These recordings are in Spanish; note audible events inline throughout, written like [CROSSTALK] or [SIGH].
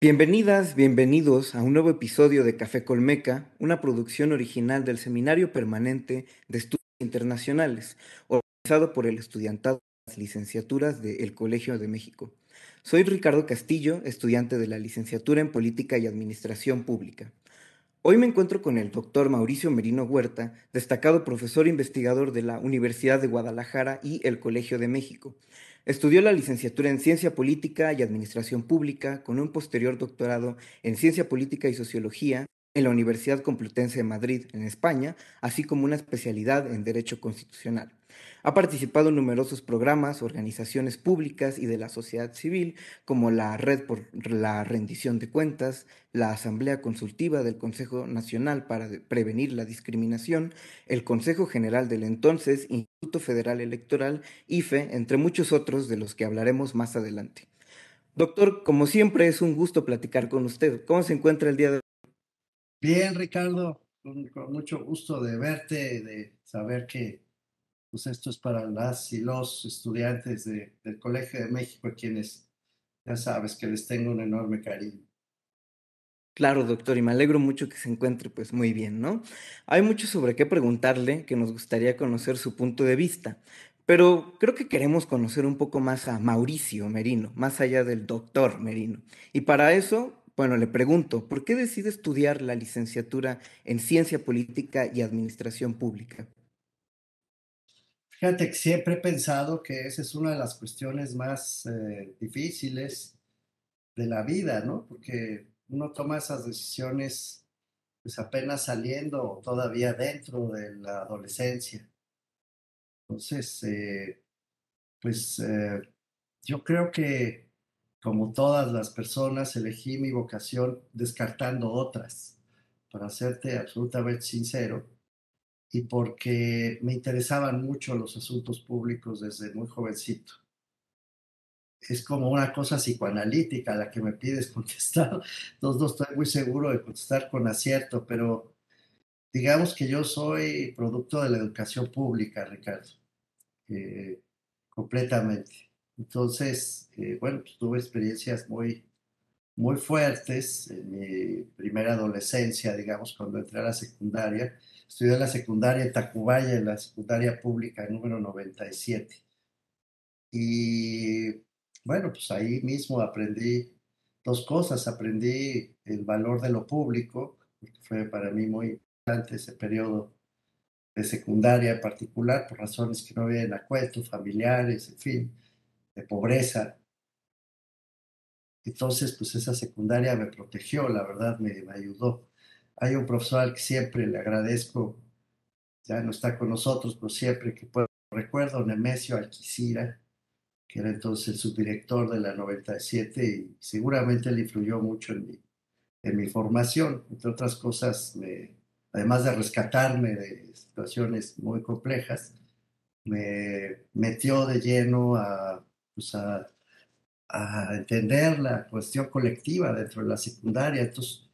Bienvenidas, bienvenidos a un nuevo episodio de Café Colmeca, una producción original del Seminario Permanente de Estudios Internacionales, organizado por el estudiantado de las licenciaturas del Colegio de México. Soy Ricardo Castillo, estudiante de la licenciatura en Política y Administración Pública. Hoy me encuentro con el doctor Mauricio Merino Huerta, destacado profesor investigador de la Universidad de Guadalajara y el Colegio de México, Estudió la licenciatura en Ciencia Política y Administración Pública con un posterior doctorado en Ciencia Política y Sociología en la Universidad Complutense de Madrid, en España, así como una especialidad en Derecho Constitucional. Ha participado en numerosos programas, organizaciones públicas y de la sociedad civil, como la Red por la Rendición de Cuentas, la Asamblea Consultiva del Consejo Nacional para Prevenir la Discriminación, el Consejo General del entonces Instituto Federal Electoral, IFE, entre muchos otros de los que hablaremos más adelante. Doctor, como siempre es un gusto platicar con usted. ¿Cómo se encuentra el día de hoy? Bien, Ricardo, con, mucho gusto de verte, de saber que pues esto es para las y los estudiantes del Colegio de México, quienes ya sabes que les tengo un enorme cariño. Claro, doctor, y me alegro mucho que se encuentre pues muy bien, ¿no? Hay mucho sobre qué preguntarle, que nos gustaría conocer su punto de vista, pero creo que queremos conocer un poco más a Mauricio Merino, más allá del doctor Merino. Y para eso bueno, le pregunto, ¿por qué decide estudiar la licenciatura en Ciencia Política y Administración Pública? Fíjate que siempre he pensado que esa es una de las cuestiones más eh, difíciles de la vida, ¿no? Porque uno toma esas decisiones pues apenas saliendo todavía dentro de la adolescencia. Entonces, eh, pues eh, yo creo que como todas las personas, elegí mi vocación descartando otras, para serte absolutamente sincero, y porque me interesaban mucho los asuntos públicos desde muy jovencito. Es como una cosa psicoanalítica la que me pides contestar. [LAUGHS] Entonces no estoy muy seguro de contestar con acierto, pero digamos que yo soy producto de la educación pública, Ricardo, eh, completamente. Entonces, eh, bueno, pues tuve experiencias muy, muy fuertes en mi primera adolescencia, digamos, cuando entré a la secundaria. Estudié la secundaria en Tacubaya, en la secundaria pública número 97. Y bueno, pues ahí mismo aprendí dos cosas. Aprendí el valor de lo público, porque fue para mí muy importante ese periodo de secundaria en particular, por razones que no vienen a cuento, familiares, en fin de pobreza. Entonces, pues esa secundaria me protegió, la verdad, me, ayudó. Hay un profesor al que siempre le agradezco, ya no está con nosotros, pero siempre que puedo, recuerdo, Nemesio Alquicira, que era entonces el subdirector de la 97 y seguramente le influyó mucho en mi, en mi formación, entre otras cosas, me, además de rescatarme de situaciones muy complejas, me metió de lleno a pues, a, entender la cuestión colectiva dentro de la secundaria. Entonces,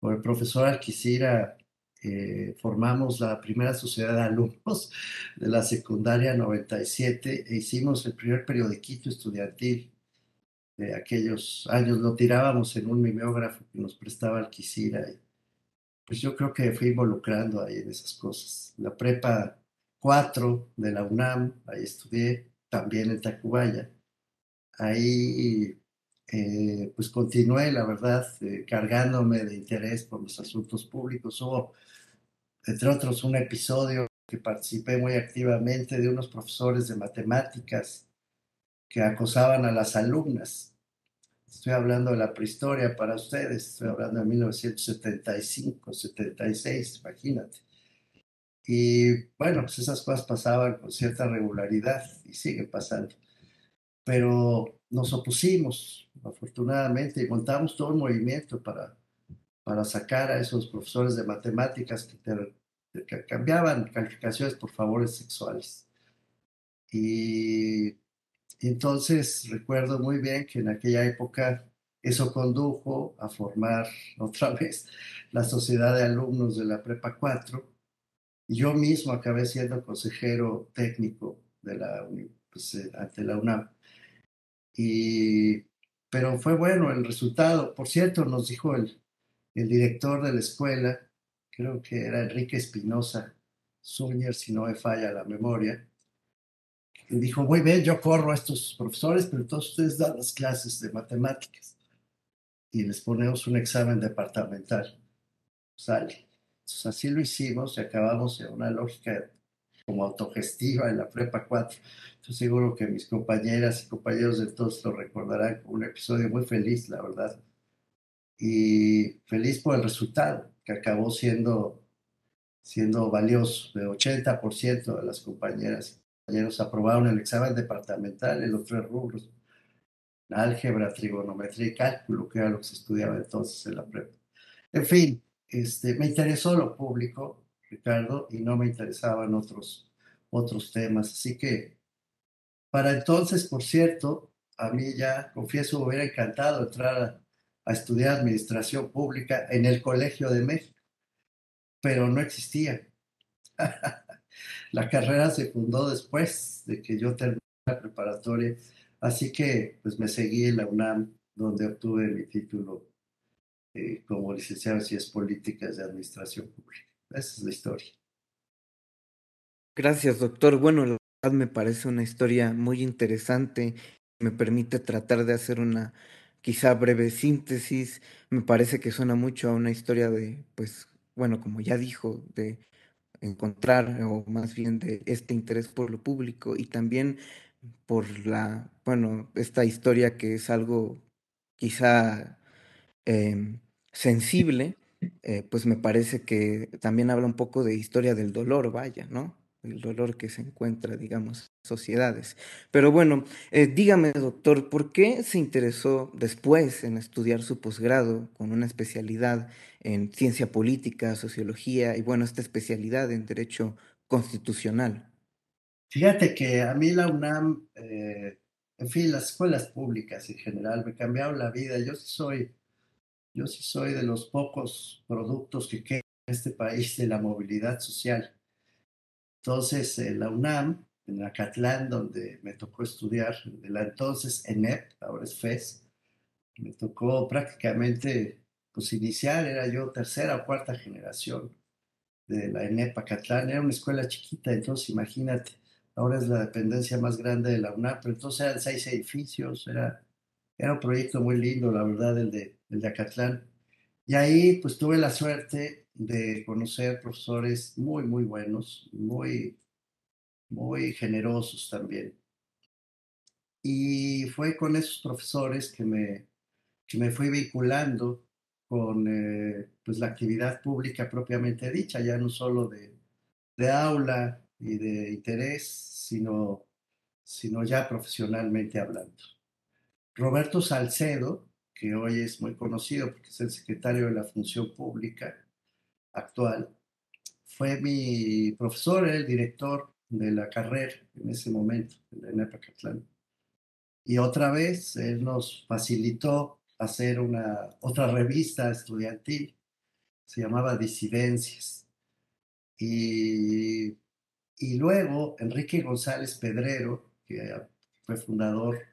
con el profesor Alquicira eh, formamos la primera sociedad de alumnos de la secundaria 97 e hicimos el primer periodiquito estudiantil de aquellos años. Lo tirábamos en un mimeógrafo que nos prestaba Alquicira. Pues yo creo que fui involucrando ahí en esas cosas. La prepa 4 de la UNAM, ahí estudié también en Tacubaya. Ahí eh, pues continué, la verdad, eh, cargándome de interés por los asuntos públicos. Hubo, entre otros, un episodio que participé muy activamente de unos profesores de matemáticas que acosaban a las alumnas. Estoy hablando de la prehistoria para ustedes, estoy hablando de 1975, 76, imagínate. Y bueno, pues esas cosas pasaban con cierta regularidad y siguen pasando. Pero nos opusimos, afortunadamente, montamos todo un movimiento para, para sacar a esos profesores de matemáticas que, que cambiaban calificaciones por favores sexuales. Y, y entonces recuerdo muy bien que en aquella época eso condujo a formar [LAUGHS] otra vez la sociedad de alumnos de la Prepa 4 yo mismo acabé siendo consejero técnico de la, pues, eh, ante la UNAM. Y pero fue bueno el resultado. Por cierto, nos dijo el, el director de la escuela, creo que era Enrique Espinosa Zúñer, si no me falla la memoria, y dijo, muy bien, yo corro a estos profesores, pero todos ustedes dan las clases de matemáticas y les ponemos un examen departamental. Sale. Así lo hicimos y acabamos en una lógica como autogestiva en la prepa 4. Estoy seguro que mis compañeras y compañeros de todos lo recordarán como un episodio muy feliz, la verdad. Y feliz por el resultado, que acabó siendo, siendo valioso. De 80% de las compañeras y compañeros aprobaron el examen departamental en los tres rubros. Álgebra, trigonometría y cálculo, que era lo que se estudiaba entonces en la prepa. En fin, este, me interesó lo público, Ricardo, y no me interesaban otros, otros temas. Así que, para entonces, por cierto, a mí ya, confieso, me hubiera encantado entrar a, estudiar administración pública en el Colegio de México, pero no existía. [LAUGHS] la carrera se fundó después de que yo terminé la preparatoria, así que pues me seguí en la UNAM, donde obtuve mi título eh, como licenciado en Ciencias Políticas de Administración Pública. Esa es la historia. Gracias, doctor. Bueno, la verdad me parece una historia muy interesante. Me permite tratar de hacer una quizá breve síntesis. Me parece que suena mucho a una historia de, pues, bueno, como ya dijo, de encontrar, o más bien de este interés por lo público y también por la, bueno, esta historia que es algo quizá eh, sensible, eh, pues me parece que también habla un poco de historia del dolor, vaya, ¿no? El dolor que se encuentra, digamos, sociedades. Pero bueno, eh, dígame, doctor, ¿por qué se interesó después en estudiar su posgrado con una especialidad en ciencia política, sociología y, bueno, esta especialidad en derecho constitucional? Fíjate que a mí la UNAM, eh, en fin, las escuelas públicas en general me cambiaron la vida. Yo soy yo sí soy de los pocos productos que quedan en este país de la movilidad social. Entonces, en la UNAM, en Acatlán, donde me tocó estudiar, de la entonces ENEP, ahora es FES, me tocó prácticamente pues iniciar, era yo tercera o cuarta generación de la ENEP Acatlán, era una escuela chiquita, entonces imagínate, ahora es la dependencia más grande de la UNAM, pero entonces eran seis edificios, era, era un proyecto muy lindo, la verdad, el de el de Acatlán. Y ahí pues tuve la suerte de conocer profesores muy, muy buenos, muy, muy generosos también. Y fue con esos profesores que me, que me fui vinculando con eh, pues la actividad pública propiamente dicha, ya no solo de, de aula y de interés, sino, sino ya profesionalmente hablando. Roberto Salcedo, que hoy es muy conocido porque es el secretario de la Función Pública actual, fue mi profesor, el director de la carrera en ese momento, en la ENEPACATLán. Y otra vez él nos facilitó hacer una otra revista estudiantil, se llamaba Disidencias. Y, y luego Enrique González Pedrero, que fue fundador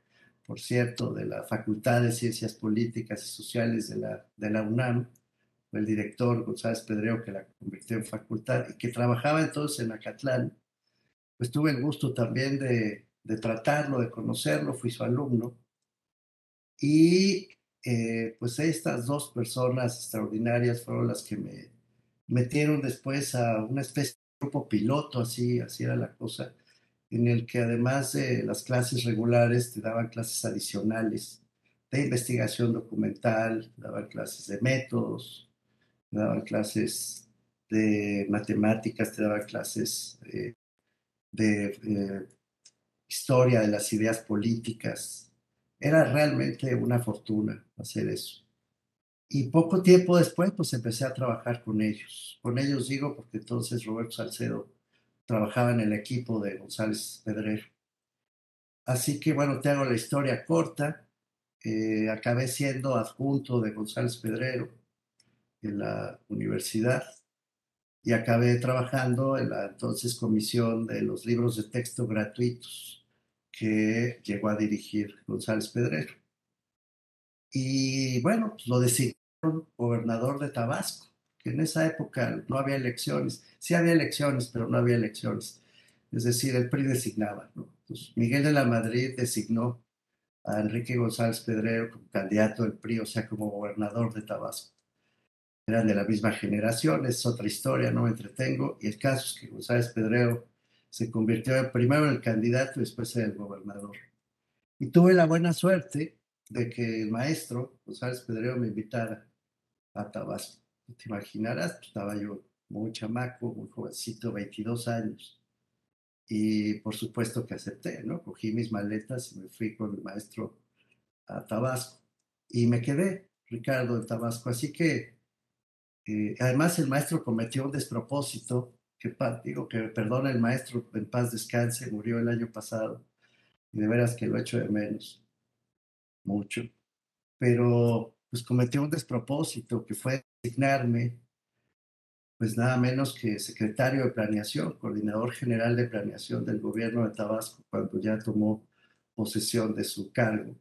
por cierto, de la Facultad de Ciencias Políticas y Sociales de la, de la UNAM, el director González Pedreo, que la convirtió en facultad y que trabajaba entonces en Acatlán, pues tuve el gusto también de, de tratarlo, de conocerlo, fui su alumno. Y eh, pues estas dos personas extraordinarias fueron las que me metieron después a una especie de grupo piloto, así, así era la cosa, en el que además de las clases regulares te daban clases adicionales de investigación documental, te daban clases de métodos, te daban clases de matemáticas, te daban clases eh, de eh, historia de las ideas políticas. Era realmente una fortuna hacer eso. Y poco tiempo después, pues empecé a trabajar con ellos. Con ellos digo porque entonces Roberto Salcedo trabajaba en el equipo de González Pedrero. Así que bueno, te hago la historia corta. Eh, acabé siendo adjunto de González Pedrero en la universidad y acabé trabajando en la entonces comisión de los libros de texto gratuitos que llegó a dirigir González Pedrero. y bueno, pues lo designaron gobernador de Tabasco, que en esa época no había elecciones, sí había elecciones, pero no había elecciones. Es decir, el PRI designaba. Miguel de la Madrid designó a Enrique González Pedrero como candidato del PRI, o sea, como gobernador de Tabasco. Eran de la misma generación, es otra historia, no me entretengo. Y el caso es que González Pedrero se convirtió primero en el candidato y después en el gobernador. Y tuve la buena suerte de que el maestro González Pedrero me invitara a Tabasco. Te imaginarás, pues, estaba yo muy chamaco, muy jovencito, 22 años. Y por supuesto que acepté, ¿no? Cogí mis maletas y me fui con el maestro a Tabasco. Y me quedé, Ricardo, en Tabasco. Así que, eh, además, el maestro cometió un despropósito, que digo que perdona el maestro, en paz descanse, murió el año pasado. Y de veras que lo echo de menos, mucho. Pero, pues cometió un despropósito, que fue designarme pues nada menos que secretario de planeación, coordinador general de planeación del gobierno de Tabasco cuando ya tomó posesión de su cargo.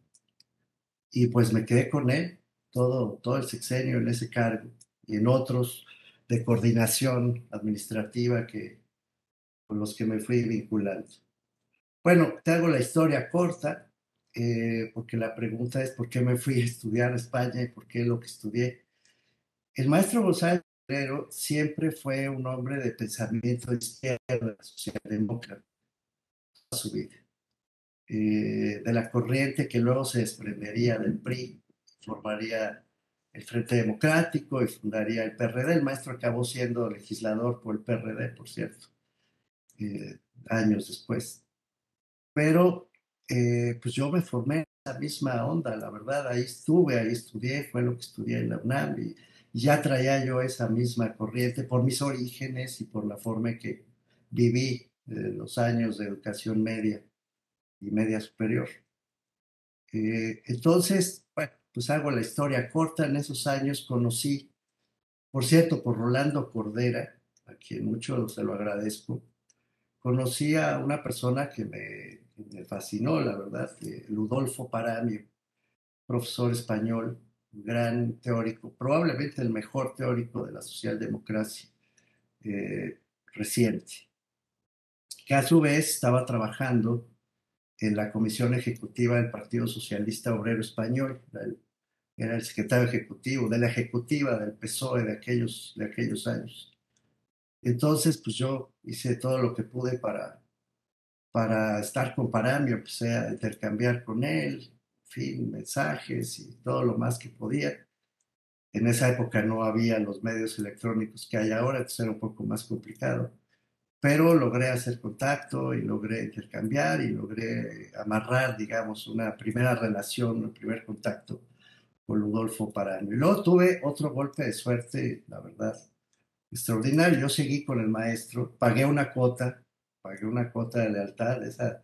Y pues me quedé con él todo, todo el sexenio en ese cargo y en otros de coordinación administrativa que, con los que me fui vinculando. Bueno, te hago la historia corta, eh, porque la pregunta es por qué me fui a estudiar a España y por qué lo que estudié. El maestro González pero siempre fue un hombre de pensamiento de izquierda, socialdemócrata, toda su vida. Eh, de la corriente que luego se desprendería del PRI, formaría el Frente Democrático y fundaría el PRD. El maestro acabó siendo legislador por el PRD, por cierto, eh, años después. Pero eh, pues yo me formé en esa misma onda, la verdad, ahí estuve, ahí estudié, fue lo que estudié en la UNAM y ya traía yo esa misma corriente por mis orígenes y por la forma que viví eh, los años de educación media y media superior. Eh, entonces, bueno, pues hago la historia corta. En esos años conocí, por cierto, por Rolando Cordera, a quien mucho se lo agradezco, conocí a una persona que me, fascinó, la verdad, Ludolfo Paramio, profesor español, gran teórico, probablemente el mejor teórico de la socialdemocracia eh, reciente, que a su vez estaba trabajando en la comisión ejecutiva del Partido Socialista Obrero Español, era el, secretario ejecutivo de la ejecutiva del PSOE de aquellos, de aquellos años. Entonces, pues yo hice todo lo que pude para, para estar con Paramio, empecé a intercambiar con él, fin, mensajes y todo lo más que podía. En esa época no había los medios electrónicos que hay ahora, entonces era un poco más complicado. Pero logré hacer contacto y logré intercambiar y logré amarrar, digamos, una primera relación, un primer contacto con Ludolfo Parano. Y luego tuve otro golpe de suerte, la verdad, extraordinario. Yo seguí con el maestro, pagué una cuota, pagué una cuota de lealtad, esa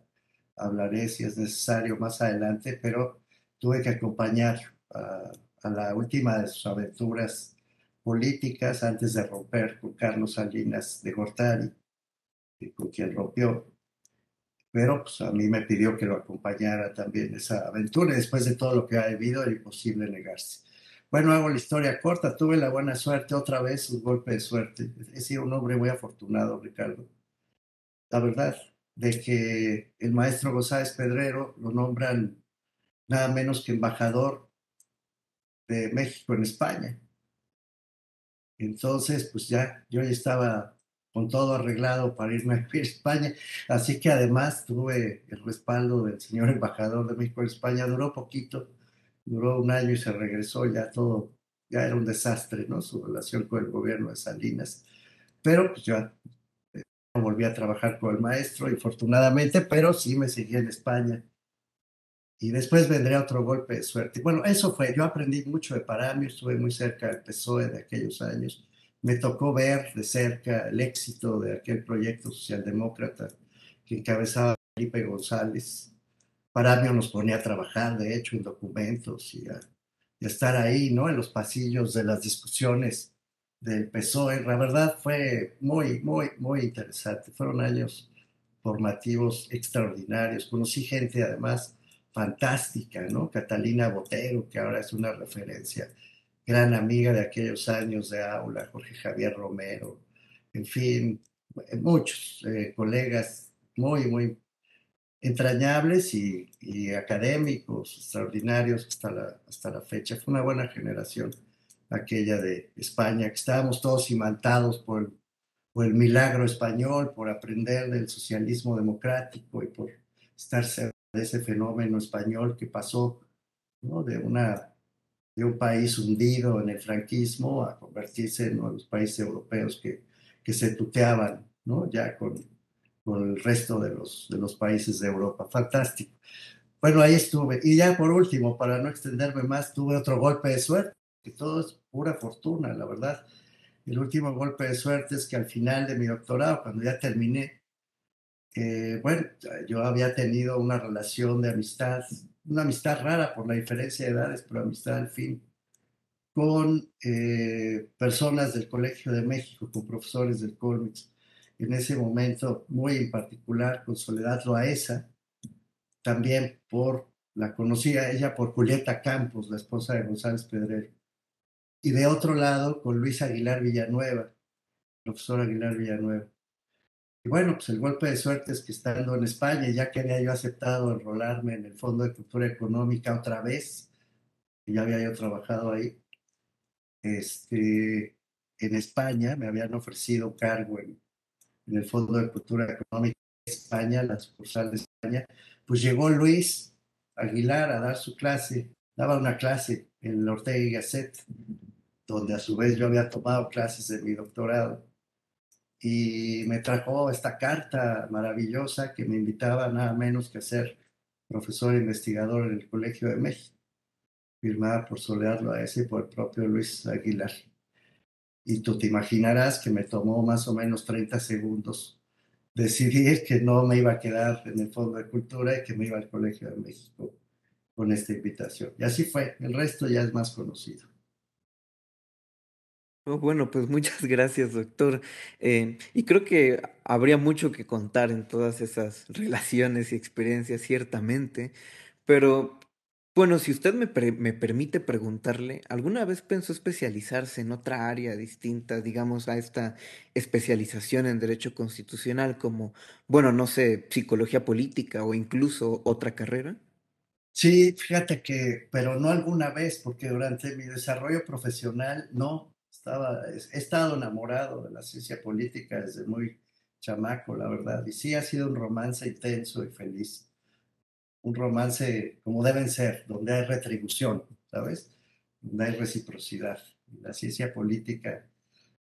hablaré si es necesario más adelante, pero tuve que acompañar a, la última de sus aventuras políticas antes de romper con Carlos Salinas de Gortari, con quien rompió. Pero pues, a mí me pidió que lo acompañara también esa aventura. Después de todo lo que ha vivido, era imposible negarse. Bueno, hago la historia corta. Tuve la buena suerte, otra vez un golpe de suerte. He sido un hombre muy afortunado, Ricardo. La verdad, de que el maestro González Pedrero lo nombran nada menos que embajador de México en España. Entonces, pues ya yo ya estaba con todo arreglado para irme [LAUGHS] a España, así que además tuve el respaldo del señor embajador de México en España, duró poquito, duró un año y se regresó, ya todo, ya era un desastre, ¿no? Su relación con el gobierno de Salinas, pero pues ya eh, volví a trabajar con el maestro, infortunadamente, pero sí me seguí en España y después vendría otro golpe de suerte. Bueno, eso fue, yo aprendí mucho de Paramio, estuve muy cerca del PSOE de aquellos años, me tocó ver de cerca el éxito de aquel proyecto socialdemócrata que encabezaba Felipe González. Paramio nos ponía a trabajar, de hecho, en documentos y a, y a estar ahí, ¿no? En los pasillos de las discusiones del PSOE. La verdad fue muy, muy, muy interesante. Fueron años formativos extraordinarios. Conocí gente, además, fantástica, ¿no? Catalina Botero, que ahora es una referencia, gran amiga de aquellos años de aula, Jorge Javier Romero, en fin, muchos eh, colegas muy, muy entrañables y, académicos extraordinarios hasta la, hasta la fecha. Fue una buena generación aquella de España, que estábamos todos imantados por por el milagro español, por aprender del socialismo democrático y por estar de ese fenómeno español que pasó de, una, de un país hundido en el franquismo a convertirse en uno de los países europeos que, que se tuteaban ¿no? ya con, con el resto de los, de los países de Europa. Fantástico. Bueno, ahí estuve. Y ya por último, para no extenderme más, tuve otro golpe de suerte, que todo es pura fortuna, la verdad. El último golpe de suerte es que al final de mi doctorado, cuando ya terminé, eh, bueno, yo había tenido una relación de amistad, una amistad rara por la diferencia de edades, pero amistad al fin, con eh, personas del Colegio de México, con profesores del Colmex. En ese momento, muy en particular, con Soledad Loaesa, también por, la conocía ella por Julieta Campos, la esposa de González Pedrero. Y de otro lado, con Luis Aguilar Villanueva, profesor Aguilar Villanueva. Y bueno, pues el golpe de suerte es que estando en España, ya que había yo aceptado enrolarme en el Fondo de Cultura Económica otra vez, ya había yo trabajado ahí, este, en España me habían ofrecido cargo en, en el Fondo de Cultura Económica de España, la sucursal de España, pues llegó Luis Aguilar a dar su clase, daba una clase en el Ortega y Gasset, donde a su vez yo había tomado clases de mi doctorado y me trajo esta carta maravillosa que me invitaba nada menos que a ser profesor investigador en el Colegio de México, firmada por Soledad Loaesa y por el propio Luis Aguilar. Y tú te imaginarás que me tomó más o menos 30 segundos decidir que no me iba a quedar en el Fondo de Cultura y que me iba al Colegio de México con esta invitación. Y así fue, el resto ya es más conocido. Oh, bueno, pues muchas [LAUGHS] gracias, doctor. Eh, y creo que habría mucho que contar en todas esas relaciones y experiencias, ciertamente. Pero, bueno, si usted me, me permite preguntarle, ¿alguna vez pensó especializarse en otra área distinta, digamos, a esta especialización en derecho constitucional, como, bueno, no sé, psicología política o incluso otra carrera? Sí, fíjate que, pero no alguna vez, porque durante mi desarrollo profesional no estaba, he estado enamorado de la ciencia política desde muy chamaco, la verdad. Y sí ha sido un romance intenso y feliz. Un romance como deben ser, donde hay retribución, ¿sabes? Donde hay reciprocidad. La ciencia política,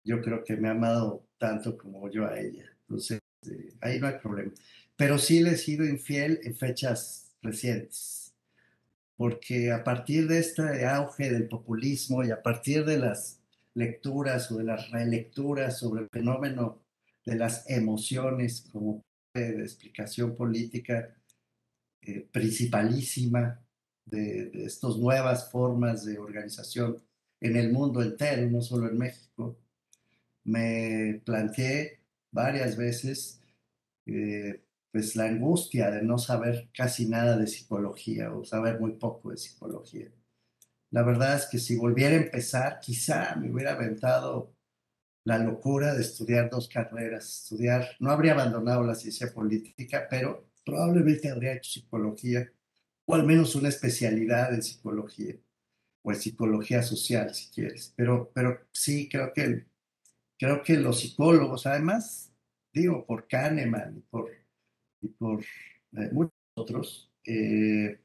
yo creo que me ha amado tanto como yo a ella. Entonces, eh, ahí no hay problema. Pero sí le he sido infiel en fechas recientes porque a partir de este auge del populismo y a partir de las lecturas o de las relecturas sobre el fenómeno de las emociones como explicación política eh, principalísima de, de estas nuevas formas de organización en el mundo entero, no solo en México, me planteé varias veces eh, pues la angustia de no saber casi nada de psicología o saber muy poco de psicología. La verdad es que si volviera a empezar, quizá me hubiera aventado la locura de estudiar dos carreras, estudiar, no habría abandonado la ciencia política, pero probablemente habría hecho psicología o al menos una especialidad en psicología o en psicología social, si quieres. Pero, pero sí, creo que, creo que los psicólogos, además, digo, por Kahneman y por y por eh, muchos otros, eh,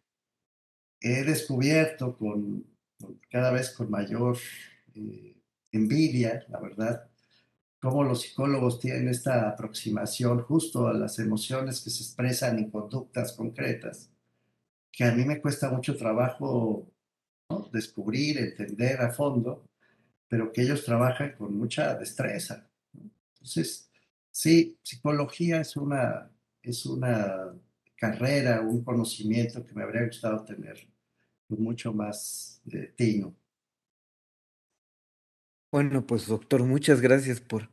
he descubierto con, cada vez con mayor eh, envidia, la verdad, cómo los psicólogos tienen esta aproximación justo a las emociones que se expresan en conductas concretas, que a mí me cuesta mucho trabajo descubrir, entender a fondo, pero que ellos trabajan con mucha destreza. Entonces, sí, psicología es una es una carrera, un conocimiento que me habría gustado tener mucho más eh, tino. Bueno, pues doctor, muchas gracias por,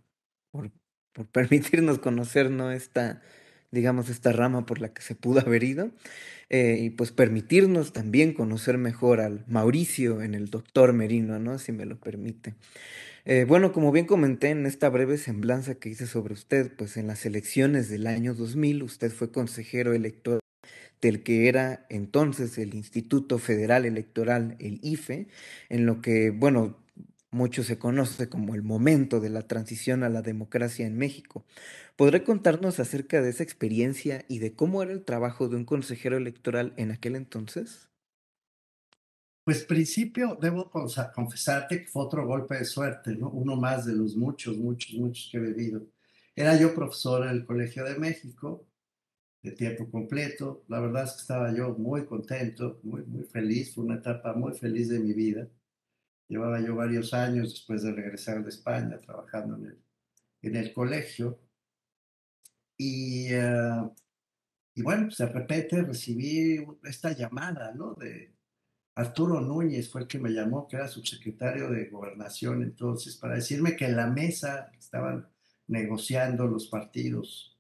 por, por [LAUGHS] permitirnos conocer, ¿no? esta digamos, esta rama por la que se pudo haber ido, eh, y pues permitirnos también conocer mejor al Mauricio en el doctor Merino, ¿no? Si me lo permite. Eh, bueno, como bien comenté en esta breve semblanza que hice sobre usted, pues en las elecciones del año 2000 usted fue consejero electoral del que era entonces el Instituto Federal Electoral, el IFE, en lo que, bueno, mucho se conoce como el momento de la transición a la democracia en México. ¿Podré contarnos acerca de esa experiencia y de cómo era el trabajo de un consejero electoral en aquel entonces? Pues principio, debo confesarte que fue otro golpe de suerte, ¿no? Uno más de los muchos, muchos, muchos que he vivido. Era yo profesor en el Colegio de México, de tiempo completo. La verdad es que estaba yo muy contento, muy, muy feliz. Fue una etapa muy feliz de mi vida. Llevaba yo varios años después de regresar de España trabajando en el, en el colegio. Y, uh, y bueno, pues de repente recibí esta llamada, ¿no? De, Arturo Núñez fue el que me llamó, que era subsecretario de Gobernación entonces, para decirme que en la mesa estaban negociando los partidos,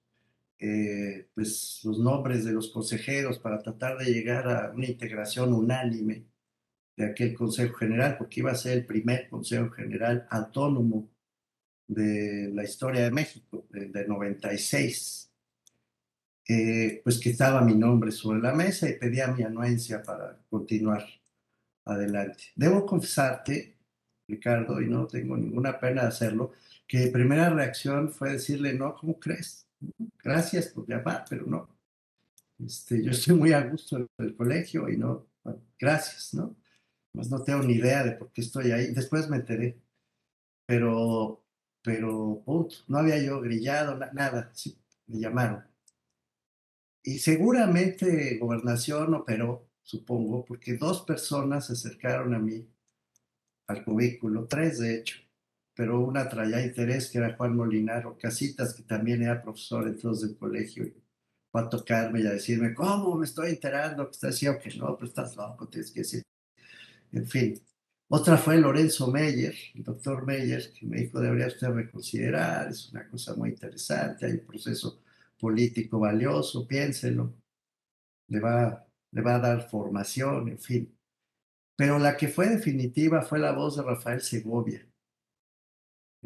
eh, pues los nombres de los consejeros para tratar de llegar a una integración unánime de aquel Consejo General, porque iba a ser el primer Consejo General autónomo de la historia de México, de, de 96. Eh, pues que estaba mi nombre sobre la mesa y pedía mi anuencia para continuar adelante. Debo confesarte, Ricardo, y no tengo ninguna pena de hacerlo, que mi primera reacción fue decirle, no, ¿cómo crees? Gracias por llamar, pero no. Este, yo estoy muy a gusto en el colegio y no, gracias, ¿no? Pues no tengo ni idea de por qué estoy ahí. Después me enteré, pero, pero, punto, no había yo grillado, nada, sí, me llamaron. Y seguramente gobernación operó supongo, porque dos personas se acercaron a mí, al cubículo, tres de hecho, pero una traía interés, que era Juan Molinaro Casitas, que también era profesor entonces del colegio, y fue a tocarme y a decirme, ¿cómo me estoy enterando que estás diciendo que no, pero estás loco, tienes que decir. En fin. Otra fue Lorenzo Meyer, el doctor Meyer, que me dijo, debería usted reconsiderar, es una cosa muy interesante, hay un proceso político valioso, piénselo, le va le va a dar formación, en fin. Pero la que fue definitiva fue la voz de Rafael Segovia.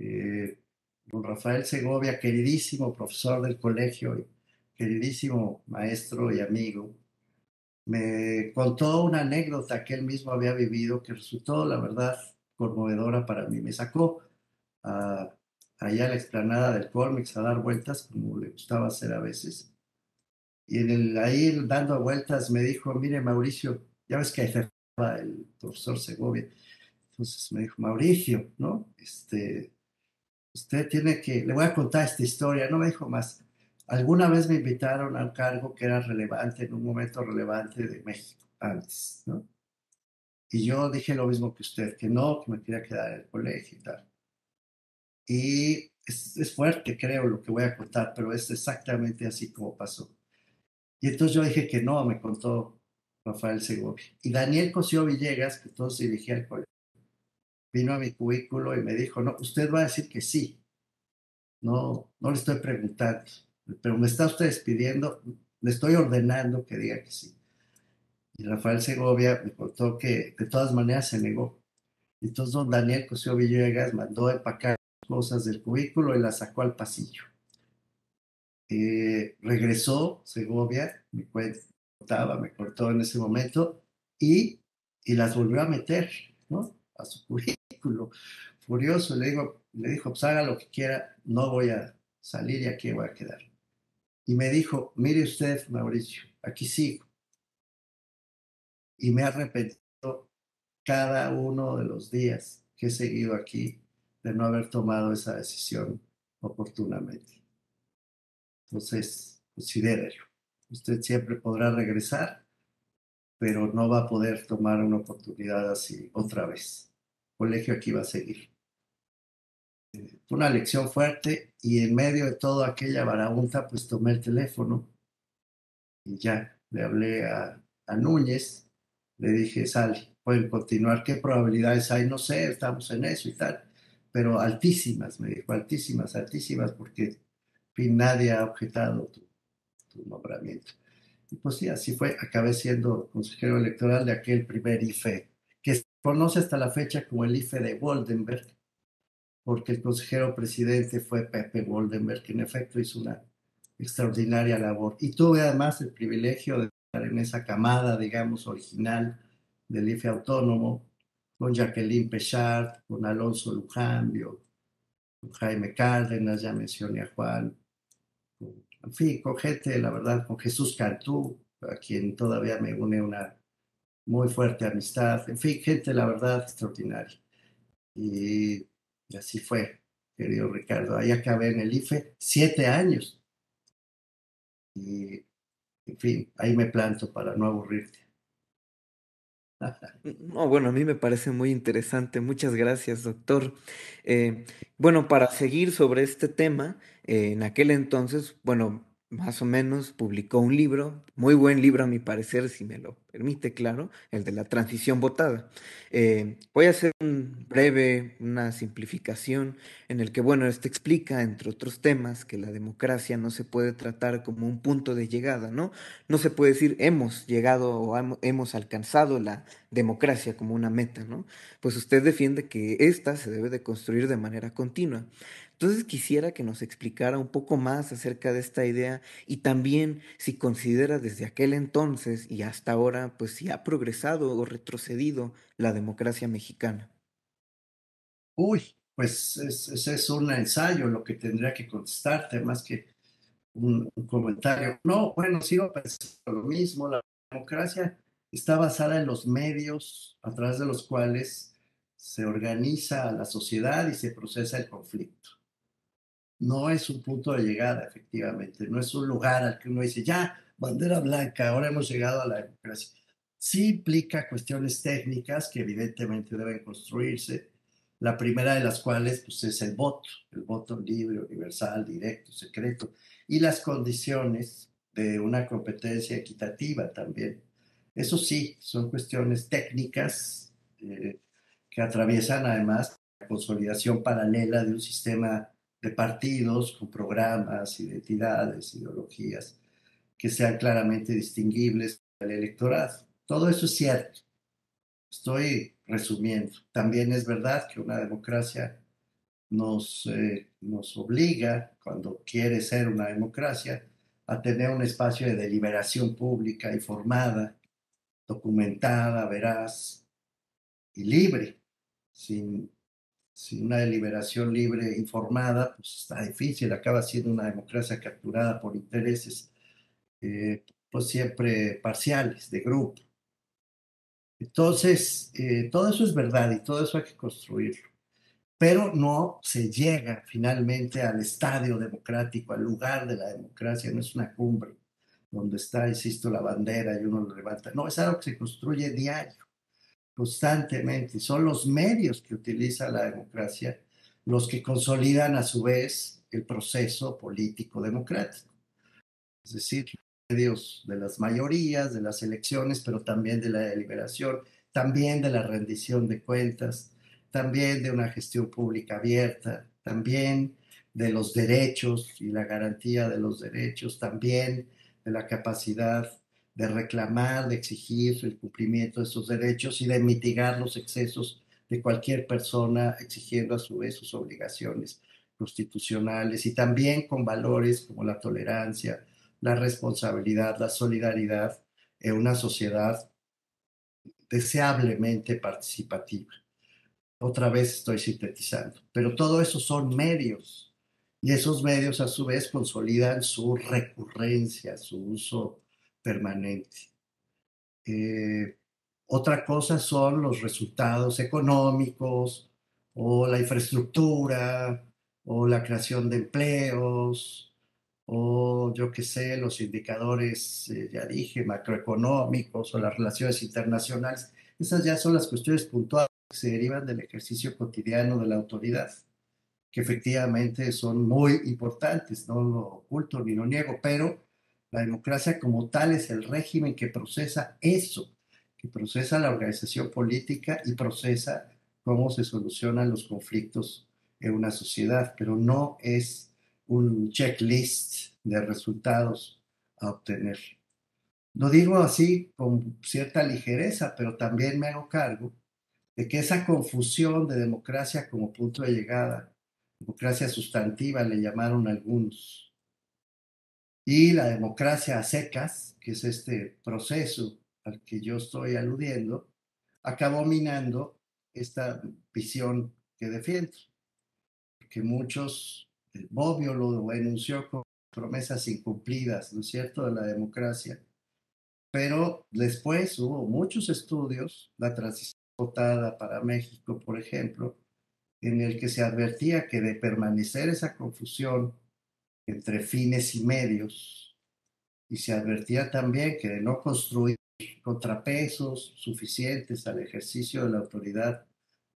Eh, don Rafael Segovia, queridísimo profesor del colegio, queridísimo maestro y amigo, me contó una anécdota que él mismo había vivido que resultó, la verdad, conmovedora para mí. Me sacó a, allá a la explanada del Colmex a dar vueltas, como le gustaba hacer a veces, y en el, ahí dando vueltas me dijo, mire Mauricio, ya ves que estaba el profesor Segovia. Entonces me dijo, Mauricio, ¿no? Este, usted tiene que, le voy a contar esta historia, no me dijo más. Alguna vez me invitaron a un cargo que era relevante, en un momento relevante de México, antes, ¿no? Y yo dije lo mismo que usted, que no, que me quería quedar en el colegio y tal. Y es, fuerte, creo, lo que voy a contar, pero es exactamente así como pasó. Y entonces yo dije que no, me contó Rafael Segovia. Y Daniel Cosío Villegas, que entonces dirigía el colegio, vino a mi cubículo y me dijo, no, usted va a decir que sí. No, no le estoy preguntando, pero me está usted despidiendo, le estoy ordenando que diga que sí. Y Rafael Segovia me contó que de todas maneras se negó. Entonces don Daniel Cosío Villegas mandó empacar cosas del cubículo y las sacó al pasillo. Eh, regresó Segovia, me cortaba, me cortó en ese momento y, y las volvió a meter, ¿no? A su Furioso, le, digo, le dijo, pues haga lo que quiera, no voy a salir y aquí voy a quedar. Y me dijo, mire usted, Mauricio, aquí sigo. Y me ha cada uno de los días que he seguido aquí de no haber tomado esa decisión oportunamente. Entonces, considérelo. Usted siempre podrá regresar, pero no va a poder tomar una oportunidad así otra vez. Colegio aquí va a seguir. Fue una lección fuerte y en medio de toda aquella barabunta, pues tomé el teléfono y ya le hablé a, a Núñez, le dije, sal, pueden continuar, ¿qué probabilidades hay? No sé, estamos en eso y tal, pero altísimas, me dijo, altísimas, altísimas, porque fin, nadie ha objetado tu, tu nombramiento. Y pues sí, así fue. Acabé siendo consejero electoral de aquel primer IFE, conoce hasta la fecha como el IFE de Woldenberg, porque el consejero presidente fue Pepe Woldenberg, que en efecto hizo una extraordinaria labor. Y tuve además el privilegio de estar en esa camada, digamos, original del IFE autónomo, con Jacqueline Pechard, con Alonso Lujambio, con Jaime Cárdenas, ya mencioné a Juan, en fin, con gente, la verdad, con Jesús Cantú, a quien todavía me une una muy fuerte amistad, en fin, gente, la verdad, extraordinaria. Y así fue, querido Ricardo. Ahí acabé en el IFE siete años. Y, en fin, ahí me planto para no aburrirte. [LAUGHS] No, bueno, a mí me parece muy interesante. Muchas gracias, doctor. Eh, bueno, para seguir sobre este tema, eh, en aquel entonces, bueno, más o menos publicó un libro, muy buen libro a mi parecer, si me lo permite, claro, el de la transición votada. Eh, voy a hacer un breve, una simplificación en el que, bueno, este explica, entre otros temas, que la democracia no se puede tratar como un punto de llegada, ¿no? No se puede decir hemos llegado o hemos alcanzado la democracia como una meta, ¿no? Pues usted defiende que esta se debe de construir de manera continua. Entonces quisiera que nos explicara un poco más acerca de esta idea y también si considera desde aquel entonces y hasta ahora, pues si ha progresado o retrocedido la democracia mexicana. Uy, pues ese es, un ensayo lo que tendría que contestarte más que un, un comentario. No, bueno, sigo pensando lo mismo. La democracia está basada en los medios a través de los cuales se organiza la sociedad y se procesa el conflicto no es un punto de llegada, efectivamente, no es un lugar al que uno dice, ya, bandera blanca, ahora hemos llegado a la democracia. Sí implica cuestiones técnicas que evidentemente deben construirse, la primera de las cuales pues, es el voto, el voto libre, universal, directo, secreto, y las condiciones de una competencia equitativa también. Eso sí, son cuestiones técnicas eh, que atraviesan además la consolidación paralela de un sistema de partidos con programas, identidades, ideologías que sean claramente distinguibles del electorado. Todo eso es cierto. Estoy resumiendo. También es verdad que una democracia nos, eh, nos obliga, cuando quiere ser una democracia, a tener un espacio de deliberación pública informada, documentada, veraz y libre, sin sin una deliberación libre, informada, pues está difícil, acaba siendo una democracia capturada por intereses, eh, pues siempre parciales, de grupo. Entonces, eh, todo eso es verdad y todo eso hay que construirlo, pero no se llega finalmente al estadio democrático, al lugar de la democracia, no es una cumbre donde está, insisto, la bandera y uno lo levanta, no, es algo que se construye diario constantemente. Son los medios que utiliza la democracia los que consolidan a su vez el proceso político democrático. Es decir, medios de las mayorías, de las elecciones, pero también de la deliberación, también de la rendición de cuentas, también de una gestión pública abierta, también de los derechos y la garantía de los derechos, también de la capacidad de reclamar, de exigir el cumplimiento de esos derechos y de mitigar los excesos de cualquier persona, exigiendo a su vez sus obligaciones constitucionales y también con valores como la tolerancia, la responsabilidad, la solidaridad en una sociedad deseablemente participativa. Otra vez estoy sintetizando, pero todo eso son medios y esos medios a su vez consolidan su recurrencia, su uso permanente. Eh, otra cosa son los resultados económicos o la infraestructura o la creación de empleos o yo qué sé, los indicadores, eh, ya dije, macroeconómicos o las relaciones internacionales. Esas ya son las cuestiones puntuales que se derivan del ejercicio cotidiano de la autoridad, que efectivamente son muy importantes, no lo oculto ni lo niego, pero la democracia como tal es el régimen que procesa eso, que procesa la organización política y procesa cómo se solucionan los conflictos en una sociedad, pero no es un checklist de resultados a obtener. Lo digo así con cierta ligereza, pero también me hago cargo de que esa confusión de democracia como punto de llegada, democracia sustantiva le llamaron algunos, y la democracia a secas, que es este proceso al que yo estoy aludiendo, acabó minando esta visión que defiendo, que muchos, el Bobbio lo enunció como promesas incumplidas, ¿no es cierto?, de la democracia, pero después hubo muchos estudios, la transición votada para México, por ejemplo, en el que se advertía que de permanecer esa confusión entre fines y medios, y se advertía también que de no construir contrapesos suficientes al ejercicio de la autoridad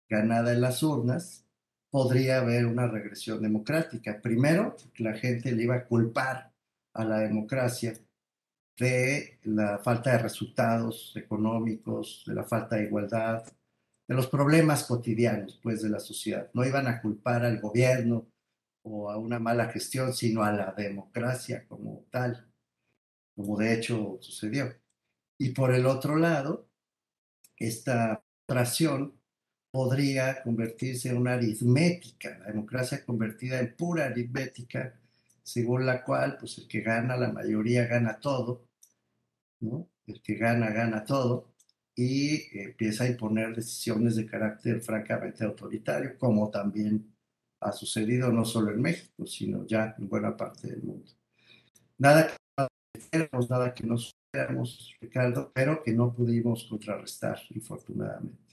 ganada en las urnas, podría haber una regresión democrática. Primero, la gente le iba a culpar a la democracia de la falta de resultados económicos, de la falta de igualdad, de los problemas cotidianos pues, de la sociedad. No iban a culpar al gobierno o a una mala gestión, sino a la democracia como tal, como de hecho sucedió. Y por el otro lado, esta tracción podría convertirse en una aritmética, la democracia convertida en pura aritmética, según la cual, pues el que gana, la mayoría gana todo, ¿no? El que gana, gana todo, y empieza a imponer decisiones de carácter francamente autoritario, como también ha sucedido no solo en México, sino ya en buena parte del mundo. Nada que no nada que no supiéramos, Ricardo, pero que no pudimos contrarrestar, infortunadamente.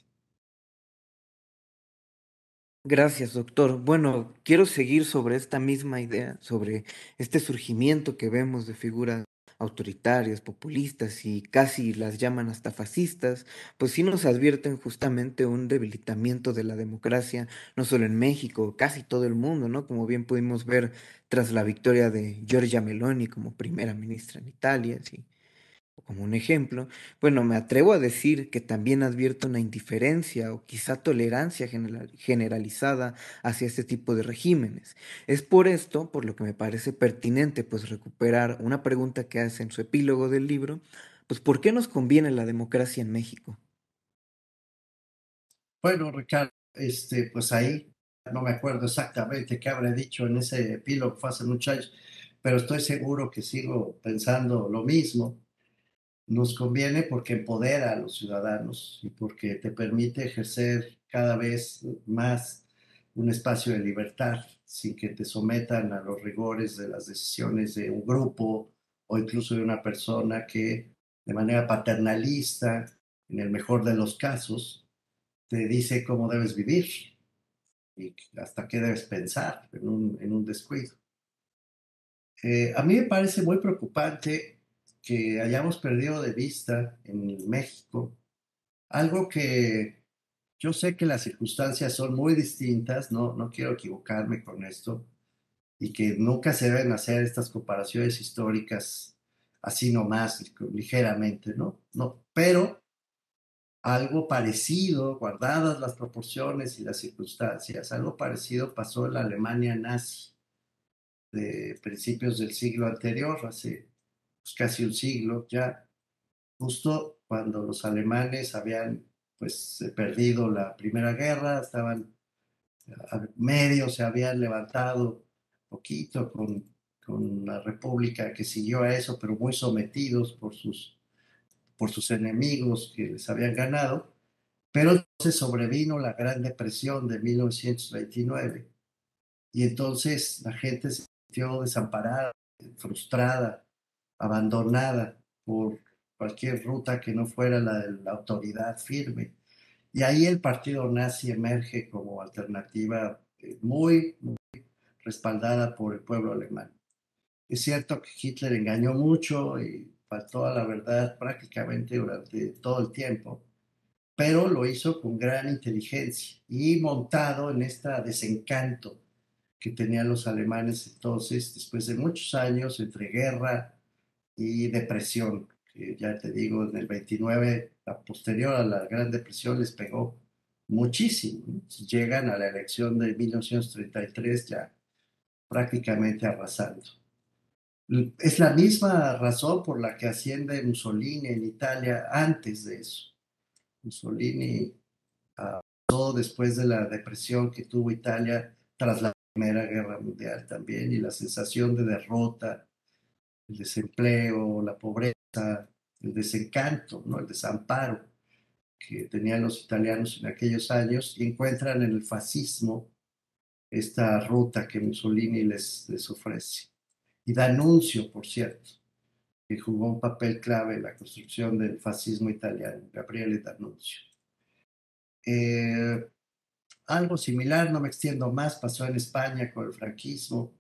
Gracias, doctor. Bueno, quiero seguir sobre esta misma idea, sobre este surgimiento que vemos de figuras autoritarias, populistas y casi las llaman hasta fascistas, pues sí nos advierten justamente un debilitamiento de la democracia, no solo en México, casi todo el mundo, ¿no? Como bien pudimos ver tras la victoria de Giorgia Meloni como primera ministra en Italia, sí como un ejemplo, bueno, me atrevo a decir que también advierto una indiferencia o quizá tolerancia generalizada hacia este tipo de regímenes. Es por esto, por lo que me parece pertinente, pues recuperar una pregunta que hace en su epílogo del libro, pues ¿por qué nos conviene la democracia en México? Bueno, Ricardo, este, pues ahí no me acuerdo exactamente qué habré dicho en ese epílogo, fue hace muchos pero estoy seguro que sigo pensando lo mismo nos conviene porque empodera a los ciudadanos y porque te permite ejercer cada vez más un espacio de libertad sin que te sometan a los rigores de las decisiones de un grupo o incluso de una persona que de manera paternalista, en el mejor de los casos, te dice cómo debes vivir y hasta qué debes pensar en un, descuido. Eh, a mí me parece muy preocupante que hayamos perdido de vista en México algo que yo sé que las circunstancias son muy distintas, no, no quiero equivocarme con esto, y que nunca se deben hacer estas comparaciones históricas así nomás, ligeramente, ¿no? No, pero algo parecido, guardadas las proporciones y las circunstancias, algo parecido pasó en la Alemania nazi de principios del siglo anterior, hace pues, casi un siglo ya, justo cuando los alemanes habían pues eh, perdido la primera guerra, estaban a medio, se habían levantado poquito con, con la república que siguió a eso, pero muy sometidos por sus, por sus enemigos que les habían ganado. Pero entonces sobrevino la Gran Depresión de 1929 y entonces la gente se sintió desamparada, frustrada, abandonada por cualquier ruta que no fuera la de la autoridad firme. Y ahí el partido nazi emerge como alternativa eh, muy, muy respaldada por el pueblo alemán. Es cierto que Hitler engañó mucho y faltó a la verdad prácticamente durante todo el tiempo, pero lo hizo con gran inteligencia y montado en este desencanto que tenían los alemanes entonces, después de muchos años entre guerra, y depresión, que ya te digo, en el 29, la posterior a la Gran Depresión les pegó muchísimo. Llegan a la elección de 1933 ya prácticamente arrasando. Es la misma razón por la que asciende Mussolini en Italia antes de eso. Mussolini pasó después de la depresión que tuvo Italia tras la Primera Guerra Mundial también y la sensación de derrota, el desempleo, la pobreza, el desencanto, ¿no? el desamparo que tenían los italianos en aquellos años y encuentran en el fascismo esta ruta que Mussolini les, les ofrece. Y D'Annunzio, por cierto, que jugó un papel clave en la construcción del fascismo italiano, Gabriele D'Annunzio. Eh, algo similar, no me extiendo más, pasó en España con el franquismo.